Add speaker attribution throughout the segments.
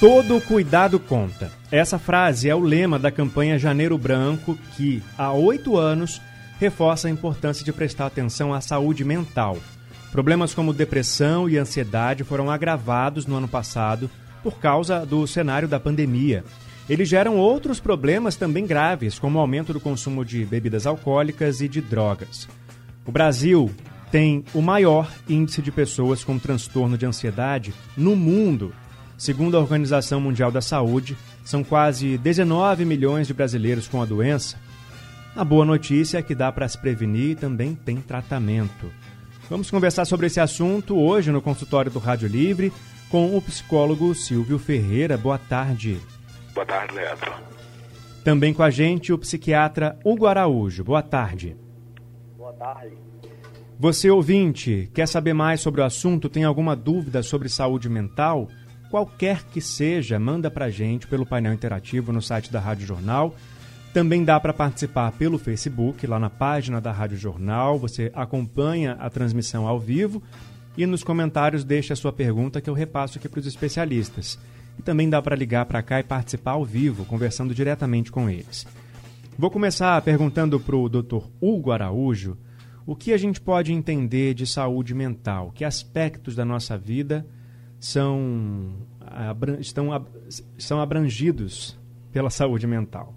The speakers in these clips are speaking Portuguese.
Speaker 1: Todo cuidado conta. Essa frase é o lema da campanha Janeiro Branco, que há oito anos reforça a importância de prestar atenção à saúde mental. Problemas como depressão e ansiedade foram agravados no ano passado por causa do cenário da pandemia. Eles geram outros problemas também graves, como o aumento do consumo de bebidas alcoólicas e de drogas. O Brasil tem o maior índice de pessoas com transtorno de ansiedade no mundo. Segundo a Organização Mundial da Saúde, são quase 19 milhões de brasileiros com a doença. A boa notícia é que dá para se prevenir e também tem tratamento. Vamos conversar sobre esse assunto hoje no consultório do Rádio Livre com o psicólogo Silvio Ferreira. Boa tarde.
Speaker 2: Boa tarde, Leandro.
Speaker 1: Também com a gente o psiquiatra Hugo Araújo. Boa tarde.
Speaker 3: Boa tarde.
Speaker 1: Você, ouvinte, quer saber mais sobre o assunto? Tem alguma dúvida sobre saúde mental? Qualquer que seja, manda pra gente pelo painel interativo no site da Rádio Jornal. Também dá para participar pelo Facebook, lá na página da Rádio Jornal. Você acompanha a transmissão ao vivo e nos comentários deixa a sua pergunta que eu repasso aqui para os especialistas. E também dá para ligar para cá e participar ao vivo, conversando diretamente com eles. Vou começar perguntando para o Dr. Hugo Araújo o que a gente pode entender de saúde mental, que aspectos da nossa vida são, estão, são abrangidos pela saúde mental.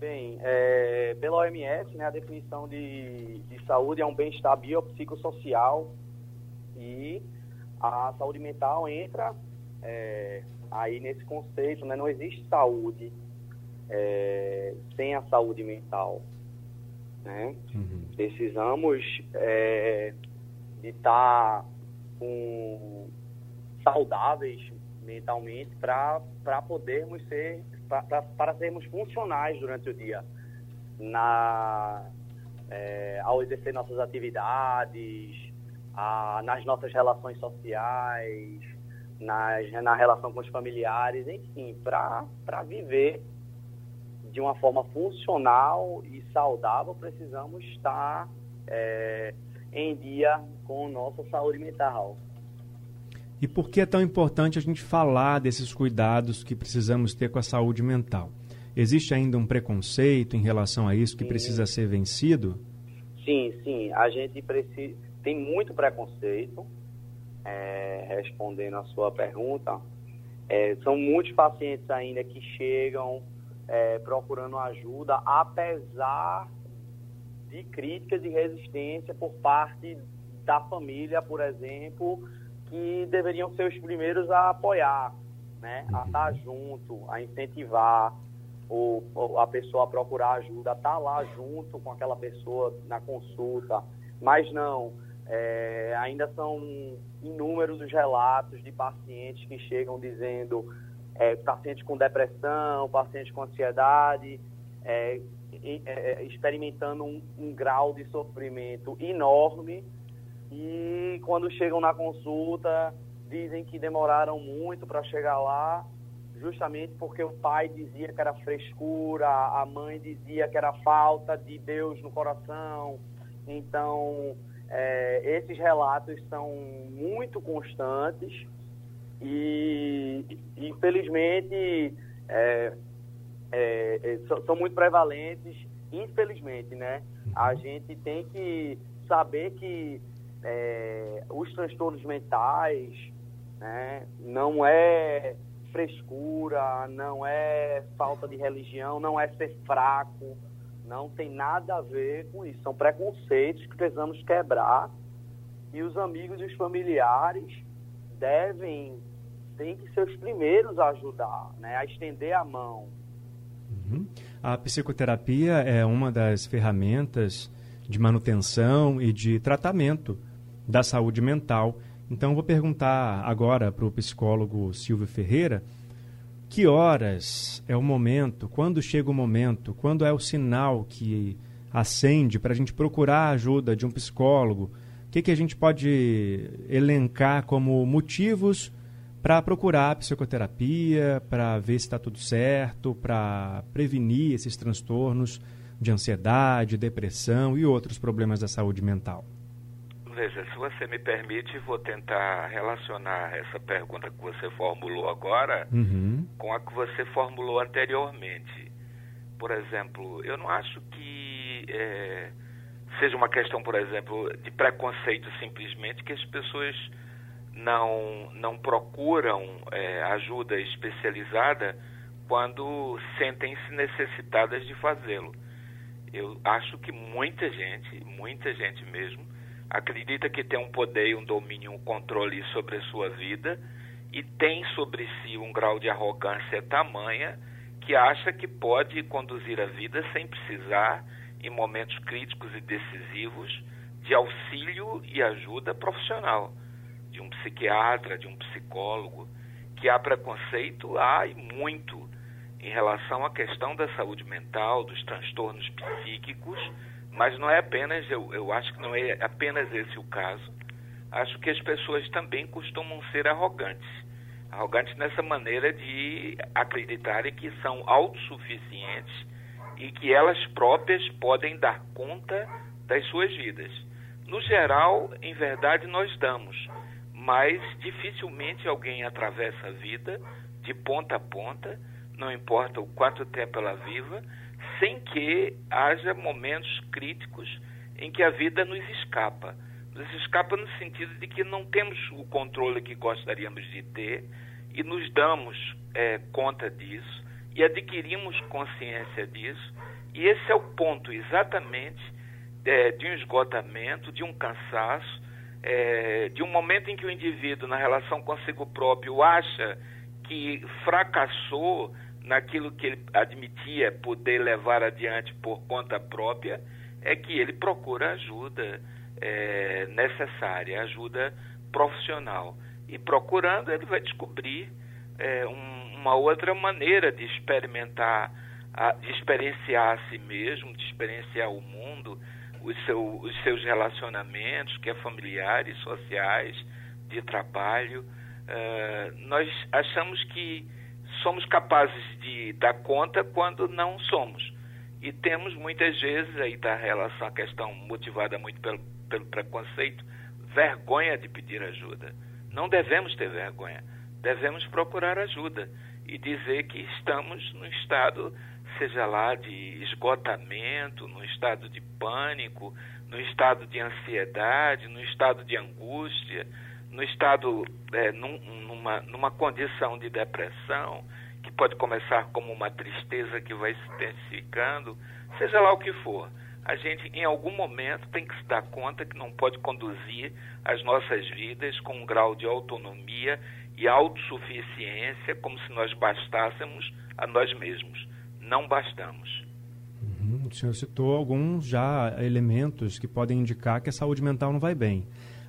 Speaker 3: Bem, é, pela OMS, né, a definição de, de saúde é um bem-estar biopsicossocial e a saúde mental entra é, aí nesse conceito, né? Não existe saúde é, sem a saúde mental, né? Uhum. Precisamos é, de estar com saudáveis mentalmente para podermos ser para sermos funcionais durante o dia na é, ao exercer nossas atividades a, nas nossas relações sociais nas, na relação com os familiares, enfim, para viver de uma forma funcional e saudável, precisamos estar é, em dia com nossa saúde mental.
Speaker 1: E por que é tão importante a gente falar desses cuidados que precisamos ter com a saúde mental? Existe ainda um preconceito em relação a isso que sim. precisa ser vencido?
Speaker 3: Sim, sim. A gente precisa, tem muito preconceito é, respondendo a sua pergunta, é, são muitos pacientes ainda que chegam é, procurando ajuda, apesar de críticas e resistência por parte da família, por exemplo, que deveriam ser os primeiros a apoiar, né? a estar uhum. junto, a incentivar o, a pessoa a procurar ajuda, a estar lá junto com aquela pessoa na consulta, mas não é, ainda são inúmeros os relatos de pacientes que chegam dizendo é, pacientes com depressão, pacientes com ansiedade, é, é, experimentando um, um, grau de sofrimento enorme e quando chegam na consulta dizem que demoraram muito para chegar lá, justamente porque o pai dizia que era frescura, a mãe dizia que era falta de Deus no coração. Então, é, esses relatos são muito constantes e, infelizmente, é, é, é são muito prevalentes. Infelizmente, né? A gente tem que saber que é, os transtornos mentais né, não é frescura, não é falta de religião, não é ser fraco, não tem nada a ver com isso. São preconceitos que precisamos quebrar e os amigos e os familiares devem, têm que ser os primeiros a ajudar, né? a estender a mão.
Speaker 1: Uhum. A psicoterapia é uma das ferramentas de manutenção e de tratamento da saúde mental. Então, vou perguntar agora para o psicólogo Silvio Ferreira que horas é o momento, quando chega o momento, quando é o sinal que acende para a gente procurar a ajuda de um psicólogo? O que, que a gente pode elencar como motivos para procurar psicoterapia, para ver se está tudo certo, para prevenir esses transtornos de ansiedade, depressão e outros problemas da saúde mental?
Speaker 2: Veja, se você me permite, vou tentar relacionar essa pergunta que você formulou agora uhum. com a que você formulou anteriormente. Por exemplo, eu não acho que é, seja uma questão, por exemplo, de preconceito simplesmente que as pessoas não, não procuram é, ajuda especializada quando sentem-se necessitadas de fazê-lo. Eu acho que muita gente, muita gente mesmo, acredita que tem um poder, um domínio, um controle sobre a sua vida e tem sobre si um grau de arrogância tamanha que acha que pode conduzir a vida sem precisar, em momentos críticos e decisivos, de auxílio e ajuda profissional, de um psiquiatra, de um psicólogo, que há preconceito, há e muito, em relação à questão da saúde mental, dos transtornos psíquicos mas não é apenas, eu, eu acho que não é apenas esse o caso. Acho que as pessoas também costumam ser arrogantes. Arrogantes nessa maneira de acreditarem que são autossuficientes e que elas próprias podem dar conta das suas vidas. No geral, em verdade, nós damos, mas dificilmente alguém atravessa a vida de ponta a ponta, não importa o quanto tempo ela viva, sem que haja momentos críticos em que a vida nos escapa. Nos escapa no sentido de que não temos o controle que gostaríamos de ter e nos damos é, conta disso e adquirimos consciência disso. E esse é o ponto exatamente é, de um esgotamento, de um cansaço, é, de um momento em que o indivíduo, na relação consigo próprio, acha que fracassou naquilo que ele admitia poder levar adiante por conta própria, é que ele procura ajuda é, necessária, ajuda profissional. E procurando, ele vai descobrir é, um, uma outra maneira de experimentar, a, de experienciar a si mesmo, de experienciar o mundo, os, seu, os seus relacionamentos, que é familiares, sociais, de trabalho. Uh, nós achamos que somos capazes de dar conta quando não somos. E temos muitas vezes, aí está a relação, a questão motivada muito pelo, pelo preconceito, vergonha de pedir ajuda. Não devemos ter vergonha, devemos procurar ajuda e dizer que estamos no estado, seja lá de esgotamento, no estado de pânico, no estado de ansiedade, no estado de angústia, no estado, é, num, numa, numa condição de depressão, que pode começar como uma tristeza que vai se intensificando, seja lá o que for. A gente, em algum momento, tem que se dar conta que não pode conduzir as nossas vidas com um grau de autonomia e autossuficiência como se nós bastássemos a nós mesmos. Não bastamos.
Speaker 1: Uhum. O senhor citou alguns já elementos que podem indicar que a saúde mental não vai bem.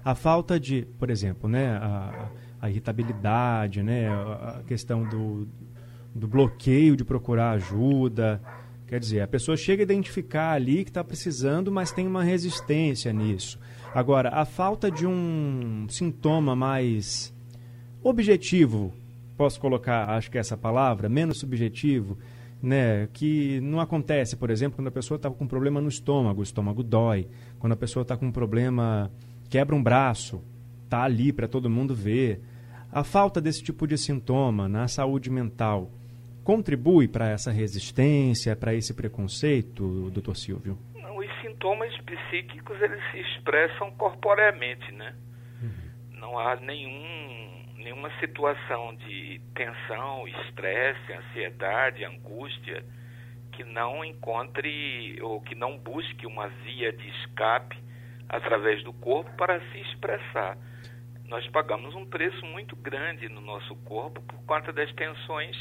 Speaker 1: A falta de, por exemplo, né, a, a irritabilidade, né, a questão do, do bloqueio de procurar ajuda. Quer dizer, a pessoa chega a identificar ali que está precisando, mas tem uma resistência nisso. Agora, a falta de um sintoma mais objetivo, posso colocar, acho que é essa palavra, menos subjetivo, né, que não acontece, por exemplo, quando a pessoa está com problema no estômago, o estômago dói, quando a pessoa está com problema quebra um braço, tá ali para todo mundo ver. A falta desse tipo de sintoma na saúde mental contribui para essa resistência, para esse preconceito, doutor Silvio?
Speaker 2: Não, os sintomas psíquicos eles se expressam corporeamente, né? Uhum. Não há nenhum, nenhuma situação de tensão, estresse, ansiedade, angústia que não encontre ou que não busque uma via de escape através do corpo para se expressar. Nós pagamos um preço muito grande no nosso corpo por conta das tensões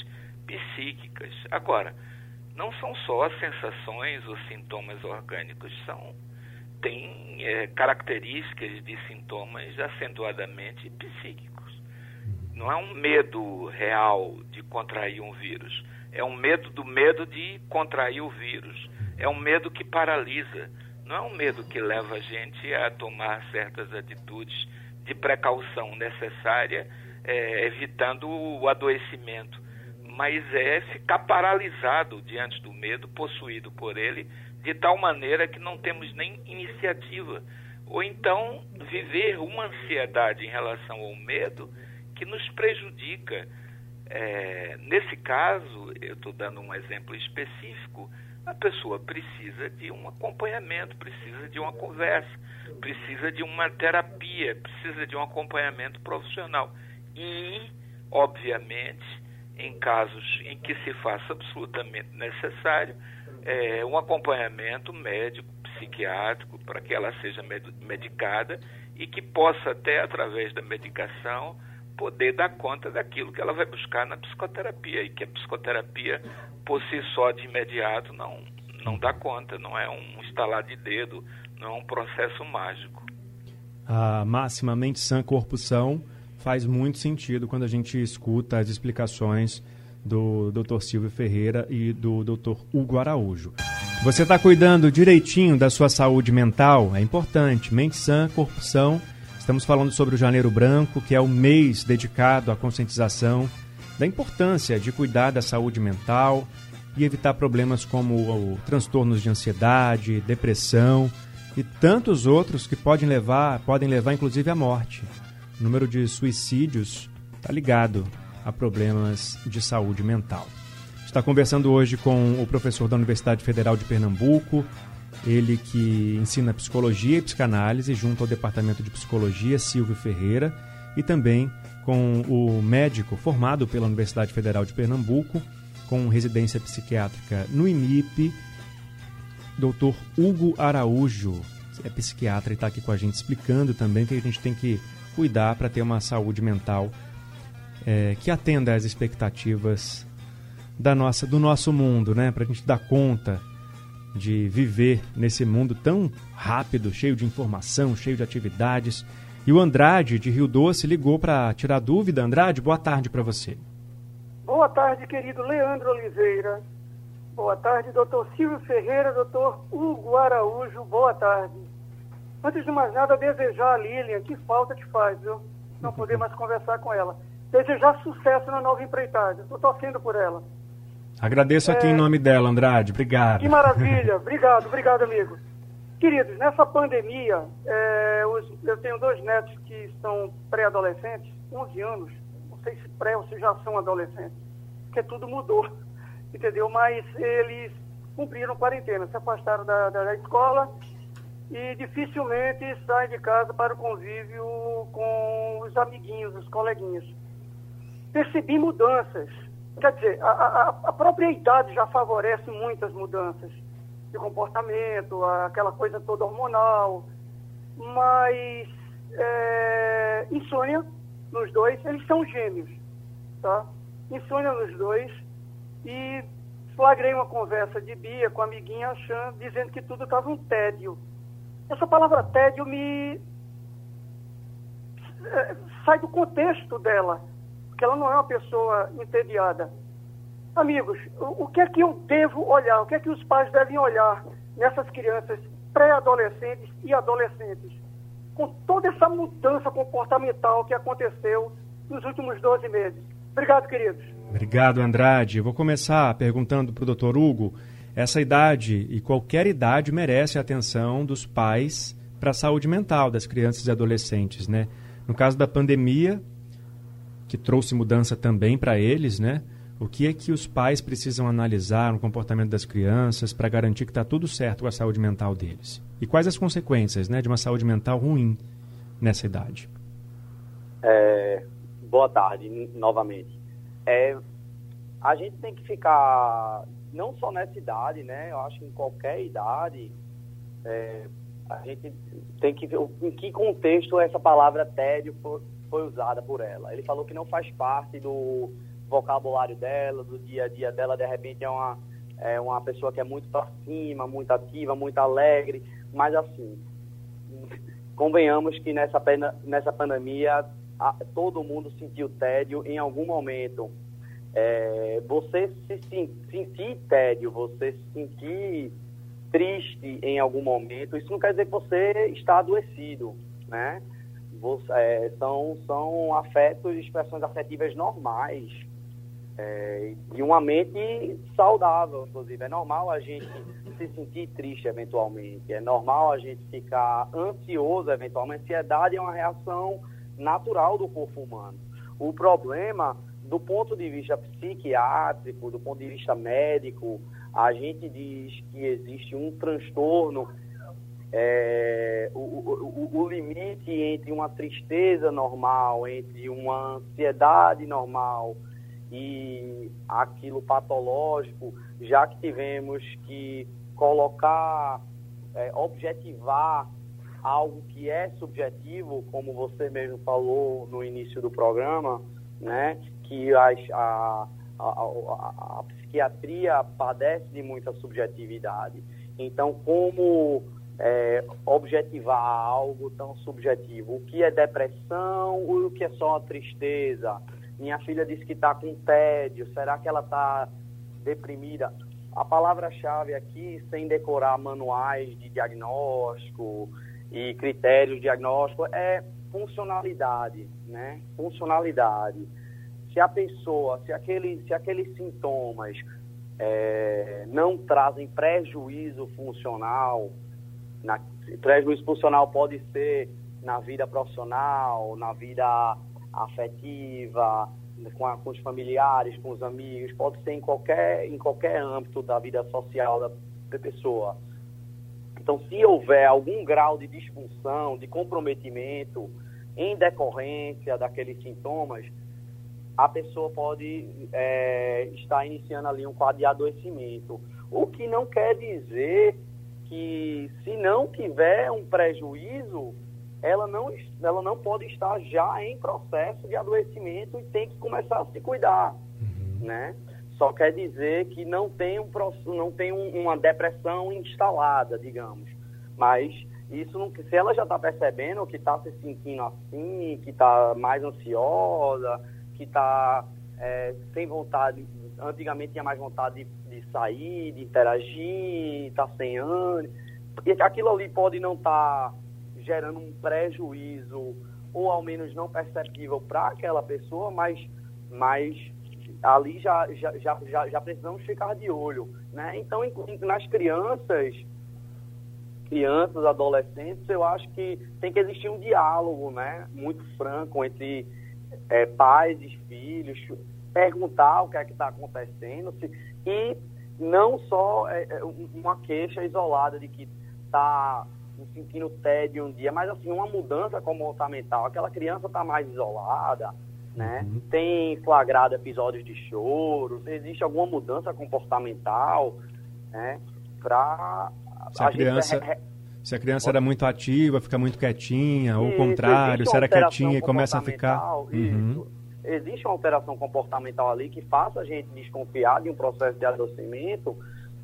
Speaker 2: psíquicas. Agora, não são só sensações ou sintomas orgânicos, são tem é, características de sintomas acentuadamente psíquicos. não é um medo real de contrair um vírus, é um medo do medo de contrair o vírus, é um medo que paralisa, não é um medo que leva a gente a tomar certas atitudes de precaução necessária, é, evitando o adoecimento, mas é ficar paralisado diante do medo, possuído por ele, de tal maneira que não temos nem iniciativa, ou então viver uma ansiedade em relação ao medo que nos prejudica. É, nesse caso, eu estou dando um exemplo específico, a pessoa precisa de um acompanhamento, precisa de uma conversa, precisa de uma terapia, precisa de um acompanhamento profissional. E, obviamente, em casos em que se faça absolutamente necessário, é, um acompanhamento médico, psiquiátrico, para que ela seja medicada e que possa até, através da medicação, poder dar conta daquilo que ela vai buscar na psicoterapia e que a psicoterapia por si só de imediato não não dá conta, não é um estalar de dedo, não é um processo mágico.
Speaker 1: A máxima mente sã corpo são faz muito sentido quando a gente escuta as explicações do Dr. Silvio Ferreira e do Dr. Hugo Araújo. Você está cuidando direitinho da sua saúde mental? É importante. Mente sã, corpo são Estamos falando sobre o Janeiro Branco, que é o mês dedicado à conscientização da importância de cuidar da saúde mental e evitar problemas como transtornos de ansiedade, depressão e tantos outros que podem levar, podem levar inclusive à morte. O número de suicídios está ligado a problemas de saúde mental. Está conversando hoje com o professor da Universidade Federal de Pernambuco, ele que ensina psicologia e psicanálise junto ao Departamento de Psicologia Silvio Ferreira e também com o médico formado pela Universidade Federal de Pernambuco com residência psiquiátrica no IMIP, Dr. Hugo Araújo, é psiquiatra e está aqui com a gente explicando também que a gente tem que cuidar para ter uma saúde mental é, que atenda às expectativas da nossa, do nosso mundo, né? Para a gente dar conta de viver nesse mundo tão rápido, cheio de informação, cheio de atividades. E o Andrade, de Rio Doce, ligou para tirar dúvida. Andrade, boa tarde para você.
Speaker 4: Boa tarde, querido Leandro Oliveira. Boa tarde, doutor Silvio Ferreira, doutor Hugo Araújo. Boa tarde. Antes de mais nada, desejar a Lilian, que falta te faz, viu? Não poder mais conversar com ela. Desejar sucesso na nova empreitada. Estou torcendo por ela.
Speaker 1: Agradeço aqui é... em nome dela, Andrade. Obrigado.
Speaker 4: Que maravilha. obrigado, obrigado, amigo. Queridos, nessa pandemia, é, os, eu tenho dois netos que são pré-adolescentes, 11 anos. Não sei se pré ou se já são adolescentes, porque tudo mudou, entendeu? Mas eles cumpriram quarentena, se afastaram da, da, da escola e dificilmente saem de casa para o convívio com os amiguinhos, os coleguinhas. Percebi mudanças Quer dizer, a, a, a própria idade já favorece muitas mudanças de comportamento, aquela coisa toda hormonal, mas é, insônia nos dois, eles são gêmeos, tá? Insônia nos dois e flagrei uma conversa de Bia com a amiguinha achando, dizendo que tudo estava um tédio. Essa palavra tédio me é, sai do contexto dela que ela não é uma pessoa entediada. Amigos, o, que é que eu devo olhar? O que é que os pais devem olhar nessas crianças pré-adolescentes e adolescentes? Com toda essa mudança comportamental que aconteceu nos últimos 12 meses. Obrigado, queridos.
Speaker 1: Obrigado, Andrade. Vou começar perguntando para o doutor Hugo. Essa idade e qualquer idade merece a atenção dos pais para a saúde mental das crianças e adolescentes, né? No caso da pandemia, que trouxe mudança também para eles, né? O que é que os pais precisam analisar no comportamento das crianças para garantir que está tudo certo com a saúde mental deles? E quais as consequências né, de uma saúde mental ruim nessa idade?
Speaker 3: É, boa tarde, novamente. É, a gente tem que ficar, não só nessa idade, né? Eu acho que em qualquer idade, é, a gente tem que ver em que contexto essa palavra tédio foi usada por ela. Ele falou que não faz parte do vocabulário dela, do dia a dia dela, de repente é uma, é uma pessoa que é muito para cima, muito ativa, muito alegre, mas assim, convenhamos que nessa, nessa pandemia a, todo mundo sentiu tédio em algum momento. É, você se, se sentir tédio, você se sentir triste em algum momento, isso não quer dizer que você está adoecido, né? É, são, são afetos, expressões afetivas normais é, e uma mente saudável, inclusive. É normal a gente se sentir triste eventualmente, é normal a gente ficar ansioso eventualmente. Ansiedade é uma reação natural do corpo humano. O problema, do ponto de vista psiquiátrico, do ponto de vista médico, a gente diz que existe um transtorno, é, o, o, o, limite entre uma tristeza normal, entre uma ansiedade normal e aquilo patológico, já que tivemos que colocar, é, objetivar algo que é subjetivo, como você mesmo falou no início do programa, né, que as, a, a, a, a psiquiatria padece de muita subjetividade. Então, como é, objetivar algo tão subjetivo? O que é depressão? O que é só tristeza? Minha filha disse que está com tédio. Será que ela está deprimida? A palavra-chave aqui, sem decorar manuais de diagnóstico e critérios diagnósticos, é funcionalidade, né? Funcionalidade. Se a pessoa, se, aquele, se aqueles sintomas é, não trazem prejuízo funcional, na, prejuízo funcional pode ser na vida profissional, na vida afetiva, com, a, com, os familiares, com os amigos, pode ser em qualquer, em qualquer âmbito da vida social da, da pessoa. Então, se houver algum grau de disfunção, de comprometimento em decorrência daqueles sintomas, a pessoa pode é, estar iniciando ali um quadro de adoecimento. O que não quer dizer que, se não tiver um prejuízo, ela não, ela não pode estar já em processo de adoecimento e tem que começar a se cuidar, uhum. né? Só quer dizer que não tem, um, não tem uma depressão instalada, digamos. Mas isso não, se ela já está percebendo que está se sentindo assim, que está mais ansiosa, que está é, sem vontade, antigamente tinha mais vontade de, de sair, de interagir, está sem ânimo, e aquilo ali pode não estar tá gerando um prejuízo, ou ao menos não perceptível para aquela pessoa, mas, mas ali já, já, já, já, já precisamos ficar de olho. Né? Então, nas crianças, crianças, adolescentes, eu acho que tem que existir um diálogo né? muito franco entre é, pais e filhos, perguntar o que é que está acontecendo se, e não só é, é uma queixa isolada de que está sentindo tédio um dia, mas assim, uma mudança comportamental. Aquela criança está mais isolada, né? Uhum. Tem flagrado episódios de choro, existe alguma mudança comportamental, né? Para
Speaker 1: a, a criança... Se a criança era muito ativa, fica muito quietinha, ou o contrário, se era quietinha e começa a ficar.
Speaker 3: Uhum. Existe uma alteração comportamental ali que faça a gente desconfiar de um processo de adoecimento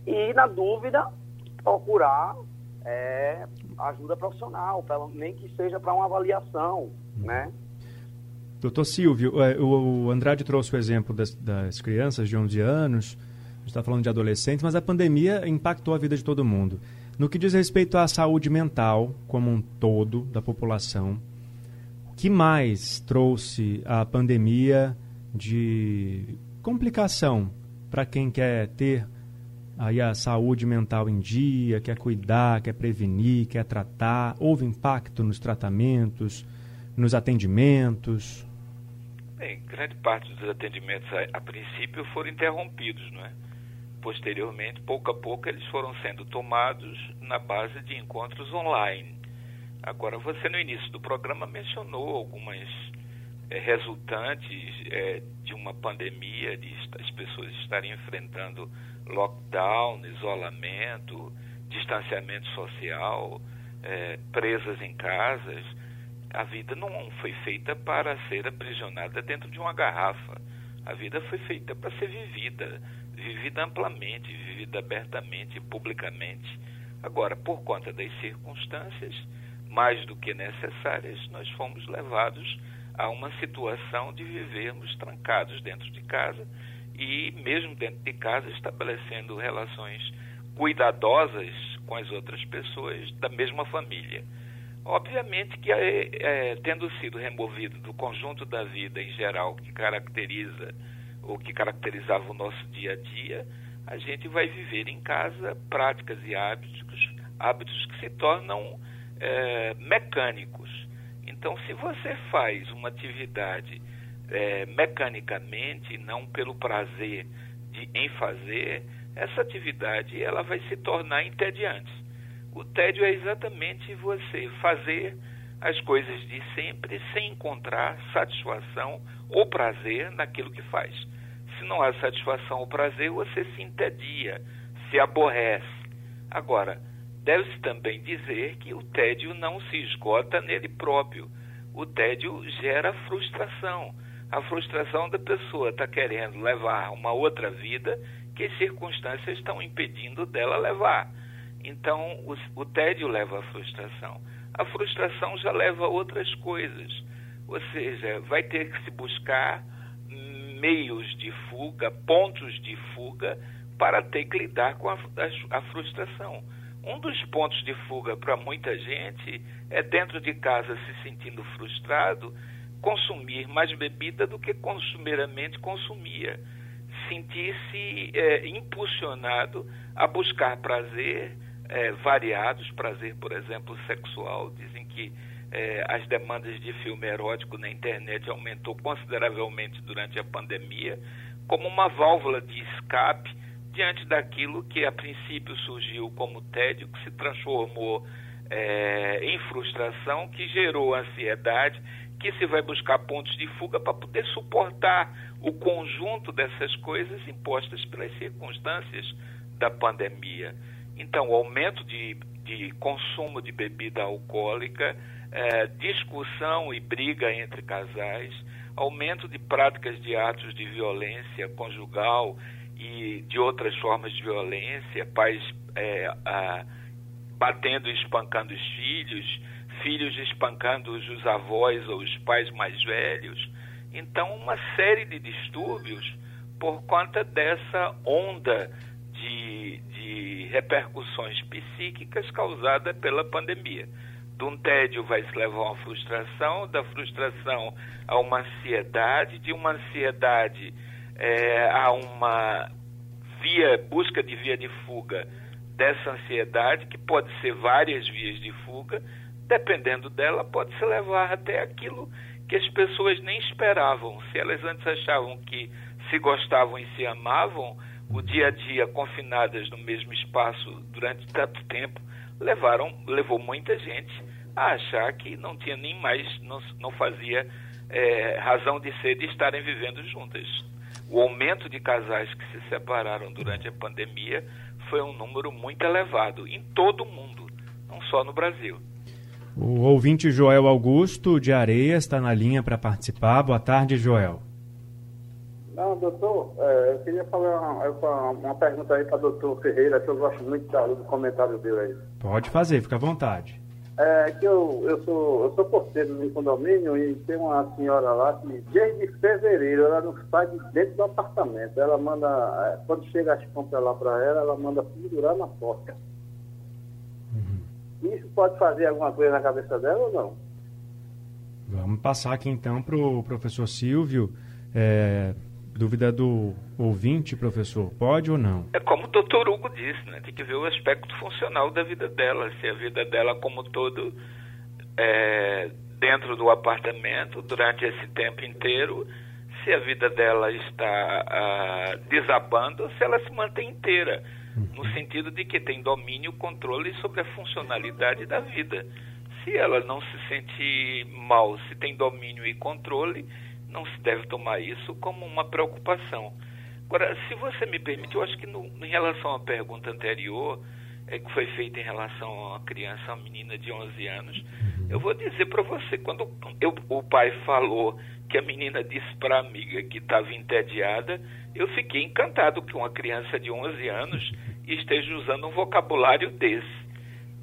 Speaker 3: e, na dúvida, procurar é, ajuda profissional, nem que seja para uma avaliação, né?
Speaker 1: Doutor Silvio, é, o Andrade trouxe o exemplo das, das crianças de 11 anos, a gente está falando de adolescentes, mas a pandemia impactou a vida de todo mundo. No que diz respeito à saúde mental como um todo da população, que mais trouxe a pandemia de complicação para quem quer ter aí a saúde mental em dia, quer cuidar, quer prevenir, quer tratar? Houve impacto nos tratamentos, nos atendimentos?
Speaker 2: Bem, grande parte dos atendimentos a, a princípio foram interrompidos, não é? posteriormente, pouco a pouco, eles foram sendo tomados na base de encontros online. Agora, você no início do programa mencionou algumas é, resultantes é, de uma pandemia, de as pessoas estarem enfrentando lockdown, isolamento, distanciamento social, é, presas em casas. A vida não foi feita para ser aprisionada dentro de uma garrafa. A vida foi feita para ser vivida vivida amplamente, vivida abertamente, publicamente. Agora, por conta das circunstâncias, mais do que necessárias, nós fomos levados a uma situação de vivermos trancados dentro de casa e, mesmo dentro de casa, estabelecendo relações cuidadosas com as outras pessoas da mesma família. Obviamente que, é, é, tendo sido removido do conjunto da vida em geral que caracteriza ou que caracterizava o nosso dia a dia, a gente vai viver em casa práticas e hábitos, hábitos que se tornam é, mecânicos. Então, se você faz uma atividade é, mecanicamente, não pelo prazer de, em fazer, essa atividade ela vai se tornar entediante. O tédio é exatamente você fazer as coisas de sempre sem encontrar satisfação ou prazer naquilo que faz. Se não há satisfação ou prazer, você se entedia, se aborrece. Agora, deve-se também dizer que o tédio não se esgota nele próprio. O tédio gera frustração. A frustração da pessoa está querendo levar uma outra vida que as circunstâncias estão impedindo dela levar. Então, o, o tédio leva à frustração. A frustração já leva a outras coisas. Ou seja, vai ter que se buscar meios de fuga, pontos de fuga, para ter que lidar com a, a, a frustração. Um dos pontos de fuga para muita gente é dentro de casa se sentindo frustrado, consumir mais bebida do que costumeiramente consumia. Sentir-se é, impulsionado a buscar prazer é, variados, prazer, por exemplo, sexual. Dizem que é, as demandas de filme erótico na internet aumentou consideravelmente durante a pandemia, como uma válvula de escape diante daquilo que a princípio surgiu como tédio, que se transformou é, em frustração, que gerou ansiedade, que se vai buscar pontos de fuga para poder suportar o conjunto dessas coisas impostas pelas circunstâncias da pandemia. Então, o aumento de, de consumo de bebida alcoólica, é, discussão e briga entre casais, aumento de práticas de atos de violência conjugal e de outras formas de violência, pais é, a, batendo e espancando os filhos, filhos espancando os avós ou os pais mais velhos. Então, uma série de distúrbios por conta dessa onda de, de repercussões psíquicas causadas pela pandemia. De um tédio vai se levar a uma frustração, da frustração a uma ansiedade, de uma ansiedade é, a uma via, busca de via de fuga dessa ansiedade, que pode ser várias vias de fuga, dependendo dela, pode se levar até aquilo que as pessoas nem esperavam. Se elas antes achavam que se gostavam e se amavam, o dia a dia confinadas no mesmo espaço durante tanto tempo levaram levou muita gente a achar que não tinha nem mais não, não fazia é, razão de ser de estarem vivendo juntas o aumento de casais que se separaram durante a pandemia foi um número muito elevado em todo o mundo não só no Brasil
Speaker 1: o ouvinte Joel Augusto de Areia está na linha para participar boa tarde Joel
Speaker 5: não, doutor, é, eu queria falar uma, uma pergunta aí para o doutor Ferreira, que eu gosto muito do comentário dele aí.
Speaker 1: Pode fazer, fica à vontade.
Speaker 5: É que eu, eu, sou, eu sou porteiro um condomínio e tem uma senhora lá que desde fevereiro ela não sai de dentro do apartamento. Ela manda, é, quando chega as compras lá para ela, ela manda pendurar na porta. Uhum. Isso pode fazer alguma coisa na cabeça dela ou não?
Speaker 1: Vamos passar aqui então para o professor Silvio. É, Dúvida do ouvinte, professor, pode ou não?
Speaker 2: É como o doutor Hugo disse, né? Tem que ver o aspecto funcional da vida dela, se a vida dela como todo é, dentro do apartamento durante esse tempo inteiro, se a vida dela está ah, desabando, se ela se mantém inteira, no sentido de que tem domínio, controle sobre a funcionalidade da vida. Se ela não se sente mal, se tem domínio e controle, não se deve tomar isso como uma preocupação. Agora, se você me permite, eu acho que no, em relação à pergunta anterior, é, que foi feita em relação a uma criança, uma menina de 11 anos, eu vou dizer para você, quando eu, o pai falou que a menina disse para a amiga que estava entediada, eu fiquei encantado que uma criança de 11 anos esteja usando um vocabulário desse,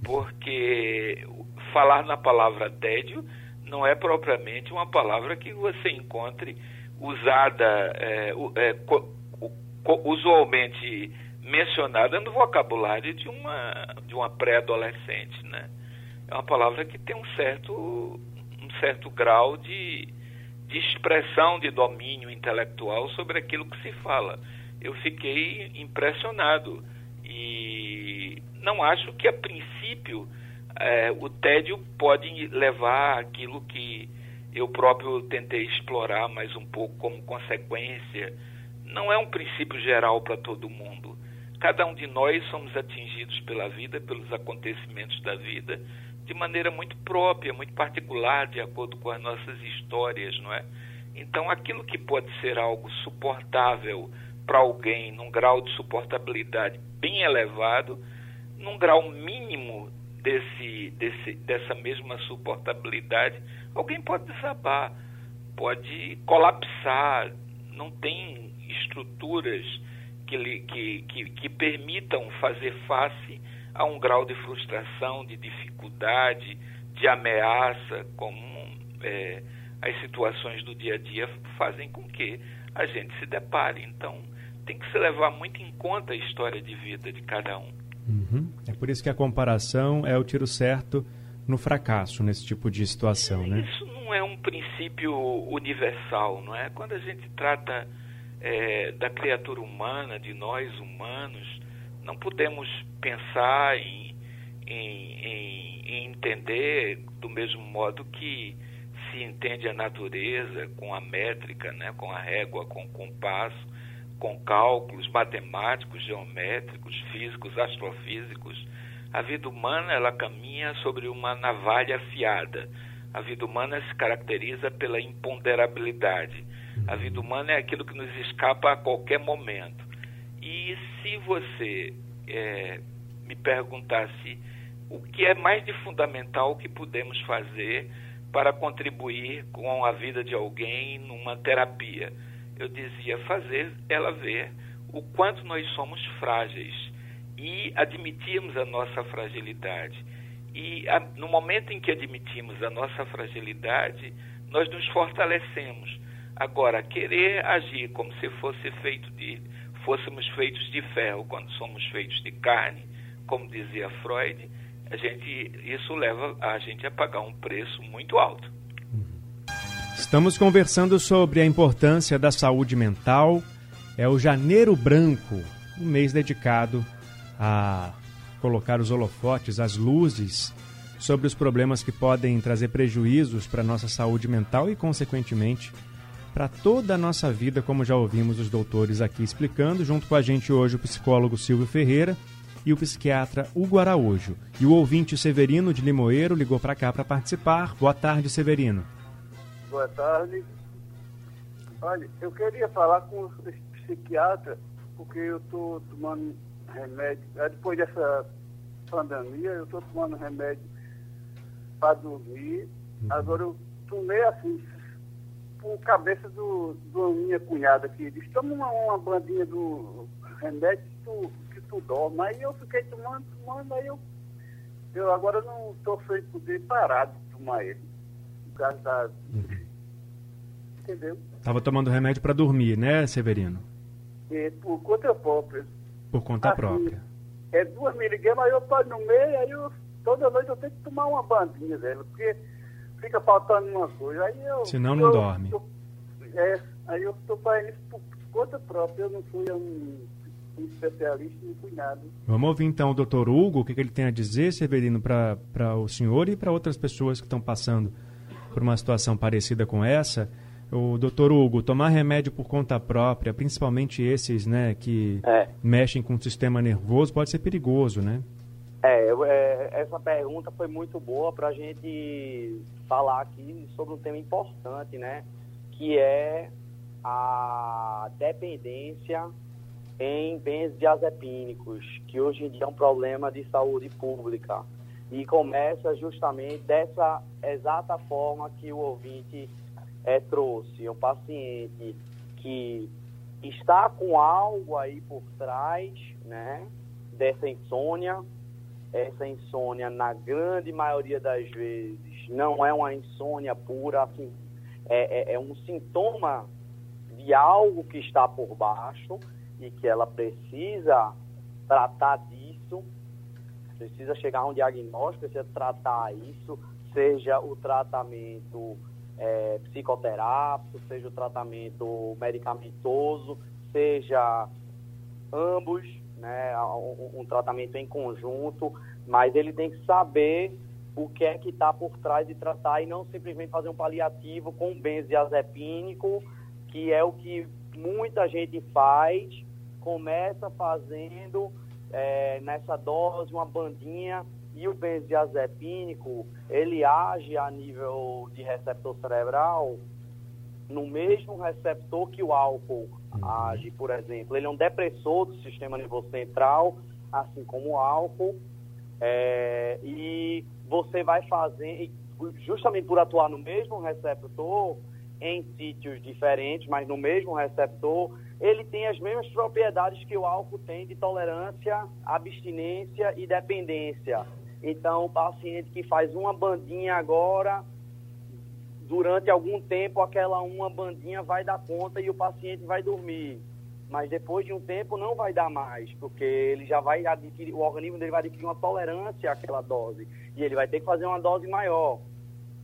Speaker 2: porque falar na palavra tédio não é propriamente uma palavra que você encontre usada é, é, usualmente mencionada no vocabulário de uma de uma pré-adolescente, né? É uma palavra que tem um certo um certo grau de, de expressão de domínio intelectual sobre aquilo que se fala. Eu fiquei impressionado e não acho que a princípio é, o tédio pode levar aquilo que eu próprio tentei explorar mais um pouco como consequência. Não é um princípio geral para todo mundo. Cada um de nós somos atingidos pela vida, pelos acontecimentos da vida, de maneira muito própria, muito particular, de acordo com as nossas histórias, não é? Então, aquilo que pode ser algo suportável para alguém num grau de suportabilidade bem elevado, num grau mínimo desse, desse, dessa mesma suportabilidade, alguém pode desabar, pode colapsar, não tem estruturas que, que, que, que permitam fazer face a um grau de frustração, de dificuldade, de ameaça, como é, as situações do dia a dia fazem com que a gente se depare. Então, tem que se levar muito em conta a história de vida de cada um.
Speaker 1: Uhum. É por isso que a comparação é o tiro certo no fracasso nesse tipo de situação, né?
Speaker 2: Isso não é um princípio universal, não é? Quando a gente trata é, da criatura humana, de nós humanos, não podemos pensar em, em, em, em entender do mesmo modo que se entende a natureza com a métrica, né, com a régua, com o compasso, com cálculos matemáticos, geométricos, físicos, astrofísicos. A vida humana ela caminha sobre uma navalha afiada. A vida humana se caracteriza pela imponderabilidade. A vida humana é aquilo que nos escapa a qualquer momento. E se você é, me perguntasse o que é mais de fundamental que podemos fazer para contribuir com a vida de alguém numa terapia, eu dizia fazer ela ver o quanto nós somos frágeis e admitirmos a nossa fragilidade. E a, no momento em que admitimos a nossa fragilidade, nós nos fortalecemos. Agora, querer agir como se fosse feito de, fôssemos feitos de ferro quando somos feitos de carne, como dizia Freud, a gente, isso leva a gente a pagar um preço muito alto.
Speaker 1: Estamos conversando sobre a importância da saúde mental. É o Janeiro Branco, um mês dedicado a colocar os holofotes, as luzes sobre os problemas que podem trazer prejuízos para a nossa saúde mental e, consequentemente, para toda a nossa vida, como já ouvimos os doutores aqui explicando. Junto com a gente hoje o psicólogo Silvio Ferreira e o psiquiatra Hugo Araújo. E o ouvinte Severino de Limoeiro ligou para cá para participar. Boa tarde, Severino.
Speaker 6: Boa tarde. Olha, eu queria falar com o psiquiatra, porque eu estou tomando remédio. Depois dessa pandemia, eu estou tomando remédio para dormir. Uhum. Agora eu tomei assim, por cabeça do, do minha cunhada que disse, toma uma, uma bandinha do remédio que tu, que tu dorme. Aí eu fiquei tomando, tomando, aí eu, eu agora não estou sem poder parar de tomar ele. Da. Uhum entendeu?
Speaker 1: Estava tomando remédio para dormir, né, Severino?
Speaker 6: É, por conta própria.
Speaker 1: Por conta assim, própria.
Speaker 6: É duas miligramas, aí eu estou no meio, aí eu, toda noite eu tenho que tomar uma bandinha dela, porque fica faltando uma coisa. Aí eu,
Speaker 1: Senão não
Speaker 6: eu,
Speaker 1: dorme.
Speaker 6: Eu, é, aí eu estou fazendo isso por conta própria, eu não fui um, um especialista, não fui nada.
Speaker 1: Vamos ouvir então o doutor Hugo, o que, que ele tem a dizer, Severino, para o senhor e para outras pessoas que estão passando por uma situação parecida com essa. O doutor Hugo, tomar remédio por conta própria, principalmente esses né, que é. mexem com o sistema nervoso, pode ser perigoso, né?
Speaker 3: É, é essa pergunta foi muito boa para a gente falar aqui sobre um tema importante, né? Que é a dependência em benzodiazepínicos, que hoje em dia é um problema de saúde pública. E começa justamente dessa exata forma que o ouvinte é, trouxe um paciente que está com algo aí por trás, né, dessa insônia. Essa insônia, na grande maioria das vezes, não é uma insônia pura, assim, é, é, é um sintoma de algo que está por baixo e que ela precisa tratar disso, precisa chegar a um diagnóstico, precisa tratar isso, seja o tratamento é, psicoterápico, seja o tratamento medicamentoso, seja ambos, né, um, um tratamento em conjunto, mas ele tem que saber o que é que está por trás de tratar e não simplesmente fazer um paliativo com benzodiazepínico, que é o que muita gente faz, começa fazendo é, nessa dose uma bandinha e o benzodiazepínico, ele age a nível de receptor cerebral no mesmo receptor que o álcool uhum. age, por exemplo. Ele é um depressor do sistema nervoso central, assim como o álcool, é, e você vai fazer, justamente por atuar no mesmo receptor, em sítios diferentes, mas no mesmo receptor, ele tem as mesmas propriedades que o álcool tem de tolerância, abstinência e dependência. Então, o paciente que faz uma bandinha agora, durante algum tempo, aquela uma bandinha vai dar conta e o paciente vai dormir. Mas depois de um tempo não vai dar mais, porque ele já vai adquirir, o organismo dele vai adquirir uma tolerância àquela dose. E ele vai ter que fazer uma dose maior.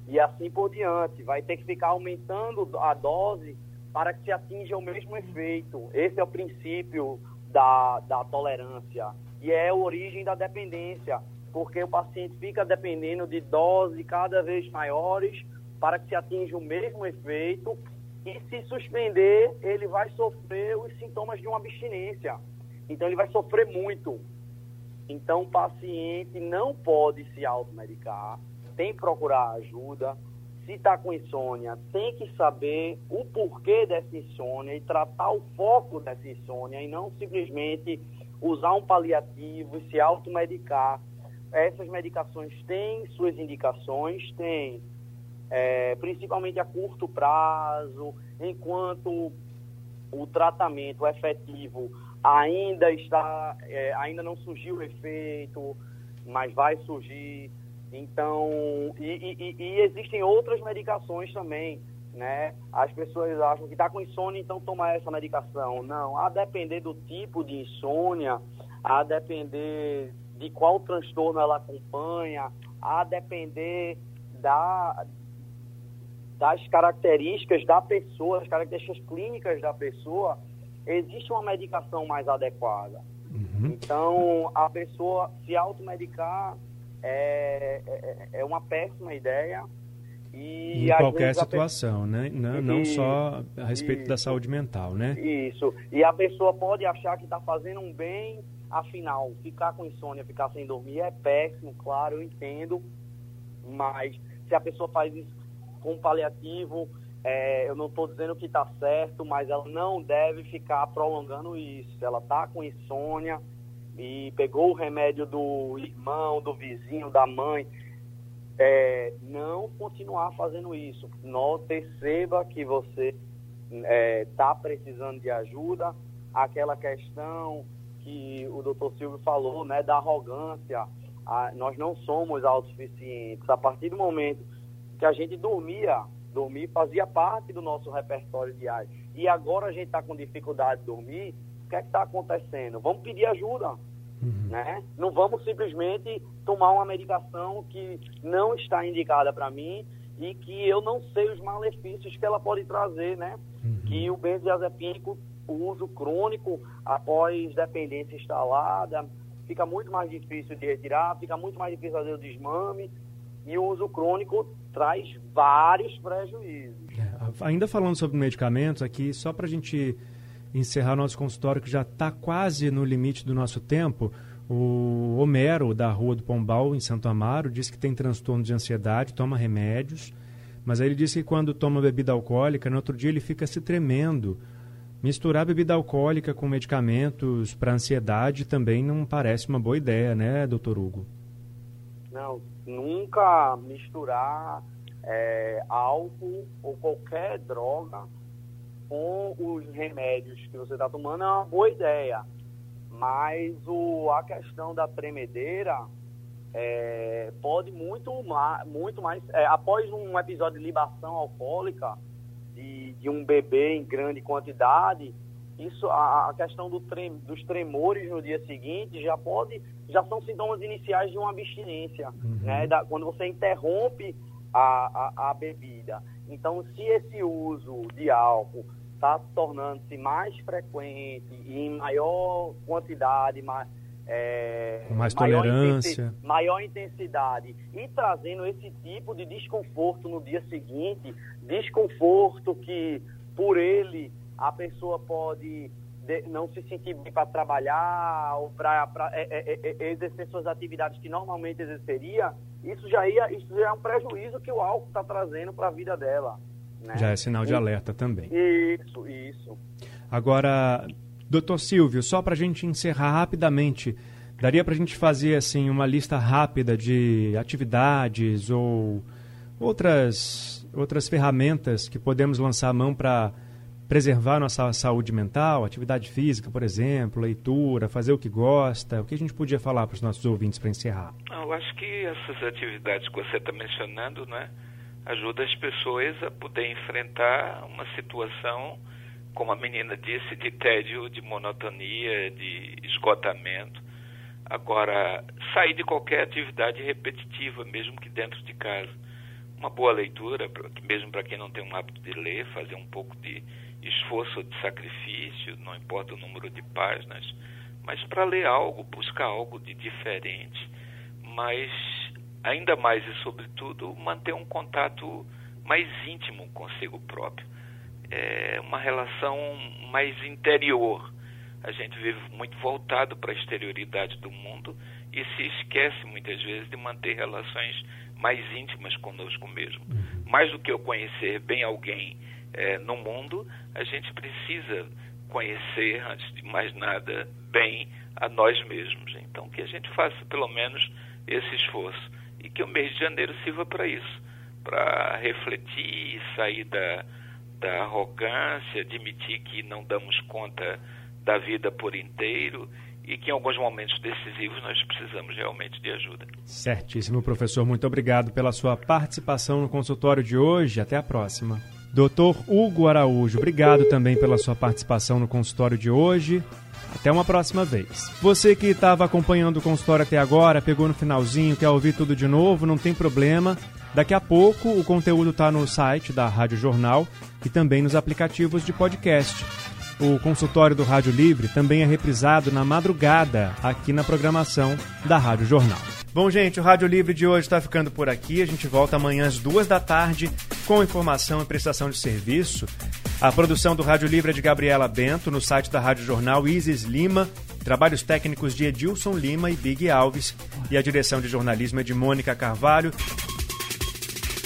Speaker 3: E assim por diante. Vai ter que ficar aumentando a dose para que se atinja o mesmo efeito. Esse é o princípio da, da tolerância. E é a origem da dependência porque o paciente fica dependendo de doses cada vez maiores para que se atinja o mesmo efeito e se suspender, ele vai sofrer os sintomas de uma abstinência. Então ele vai sofrer muito. Então o paciente não pode se automedicar, tem que procurar ajuda. Se está com insônia, tem que saber o porquê dessa insônia e tratar o foco dessa insônia e não simplesmente usar um paliativo e se automedicar essas medicações têm suas indicações, têm é, principalmente a curto prazo, enquanto o tratamento efetivo ainda está, é, ainda não surgiu o efeito, mas vai surgir. Então, e, e, e, existem outras medicações também, né? As pessoas acham que está com insônia, então tomar essa medicação. Não, a depender do tipo de insônia, a depender de qual transtorno ela acompanha, a depender da, das características da pessoa, as características clínicas da pessoa, existe uma medicação mais adequada. Uhum. Então, a pessoa se automedicar é, é, é uma péssima ideia.
Speaker 1: E, em qualquer situação, né? Não, não e, só a respeito isso, da saúde mental, né?
Speaker 3: Isso. E a pessoa pode achar que está fazendo um bem Afinal, ficar com insônia, ficar sem dormir é péssimo, claro, eu entendo, mas se a pessoa faz isso com paliativo, é, eu não estou dizendo que está certo, mas ela não deve ficar prolongando isso. Ela está com insônia e pegou o remédio do irmão, do vizinho, da mãe, é, não continuar fazendo isso. Não perceba que você está é, tá precisando de ajuda, aquela questão que o doutor Silvio falou, né, da arrogância. A, nós não somos autossuficientes. A partir do momento que a gente dormia, dormir fazia parte do nosso repertório diário. E agora a gente está com dificuldade de dormir, o que é que está acontecendo? Vamos pedir ajuda. Uhum. Né? Não vamos simplesmente tomar uma medicação que não está indicada para mim e que eu não sei os malefícios que ela pode trazer, né? Uhum. Que o benzodiazepínico o uso crônico após dependência instalada, fica muito mais difícil de retirar, fica muito mais difícil fazer o desmame e o uso crônico traz vários prejuízos.
Speaker 1: É, ainda falando sobre medicamentos aqui, só para a gente encerrar nosso consultório que já está quase no limite do nosso tempo, o Homero, da Rua do Pombal, em Santo Amaro, disse que tem transtorno de ansiedade, toma remédios, mas aí ele disse que quando toma bebida alcoólica, no outro dia ele fica se tremendo, Misturar bebida alcoólica com medicamentos para ansiedade também não parece uma boa ideia, né, doutor Hugo?
Speaker 3: Não, nunca misturar é, álcool ou qualquer droga com os remédios que você está tomando é uma boa ideia. Mas o, a questão da tremedeira é, pode muito mais, muito mais é, após um episódio de libação alcoólica de, de um bebê em grande quantidade, isso a, a questão do trem, dos tremores no dia seguinte já pode já são sintomas iniciais de uma abstinência, uhum. né? Da, quando você interrompe a, a, a bebida. Então, se esse uso de álcool está tornando-se mais frequente e em maior quantidade, mais,
Speaker 1: é, mais maior tolerância,
Speaker 3: maior intensidade e trazendo esse tipo de desconforto no dia seguinte, desconforto que por ele a pessoa pode de, não se sentir bem para trabalhar ou para é, é, é, é, exercer suas atividades que normalmente exerceria, isso já, ia, isso já é um prejuízo que o álcool está trazendo para a vida dela. Né?
Speaker 1: Já é sinal de e, alerta também.
Speaker 3: Isso, isso.
Speaker 1: Agora, doutor Silvio, só para a gente encerrar rapidamente, daria para a gente fazer assim uma lista rápida de atividades ou outras, outras ferramentas que podemos lançar a mão para preservar nossa saúde mental, atividade física, por exemplo, leitura, fazer o que gosta? O que a gente podia falar para os nossos ouvintes para encerrar?
Speaker 2: Eu acho que essas atividades que você está mencionando, né, ajudam as pessoas a poder enfrentar uma situação, como a menina disse, de tédio, de monotonia, de esgotamento. Agora, sair de qualquer atividade repetitiva, mesmo que dentro de casa. Uma boa leitura, mesmo para quem não tem um hábito de ler, fazer um pouco de esforço de sacrifício, não importa o número de páginas, mas para ler algo, buscar algo de diferente, mas ainda mais e sobretudo manter um contato mais íntimo consigo próprio, é uma relação mais interior. A gente vive muito voltado para a exterioridade do mundo e se esquece muitas vezes de manter relações mais íntimas conosco mesmo. Uhum. Mais do que eu conhecer bem alguém é, no mundo, a gente precisa conhecer, antes de mais nada, bem a nós mesmos. Então, que a gente faça pelo menos esse esforço e que o mês de janeiro sirva para isso para refletir, sair da, da arrogância, admitir que não damos conta da vida por inteiro e que em alguns momentos decisivos nós precisamos realmente de ajuda.
Speaker 1: Certíssimo, professor. Muito obrigado pela sua participação no consultório de hoje. Até a próxima. Doutor Hugo Araújo, obrigado também pela sua participação no consultório de hoje. Até uma próxima vez. Você que estava acompanhando o consultório até agora, pegou no finalzinho, quer ouvir tudo de novo, não tem problema. Daqui a pouco o conteúdo está no site da Rádio Jornal e também nos aplicativos de podcast. O consultório do Rádio Livre também é reprisado na madrugada aqui na programação da Rádio Jornal. Bom, gente, o Rádio Livre de hoje está ficando por aqui. A gente volta amanhã às duas da tarde com informação e prestação de serviço. A produção do Rádio Livre é de Gabriela Bento, no site da Rádio Jornal Isis Lima. Trabalhos técnicos de Edilson Lima e Big Alves. E a direção de jornalismo é de Mônica Carvalho.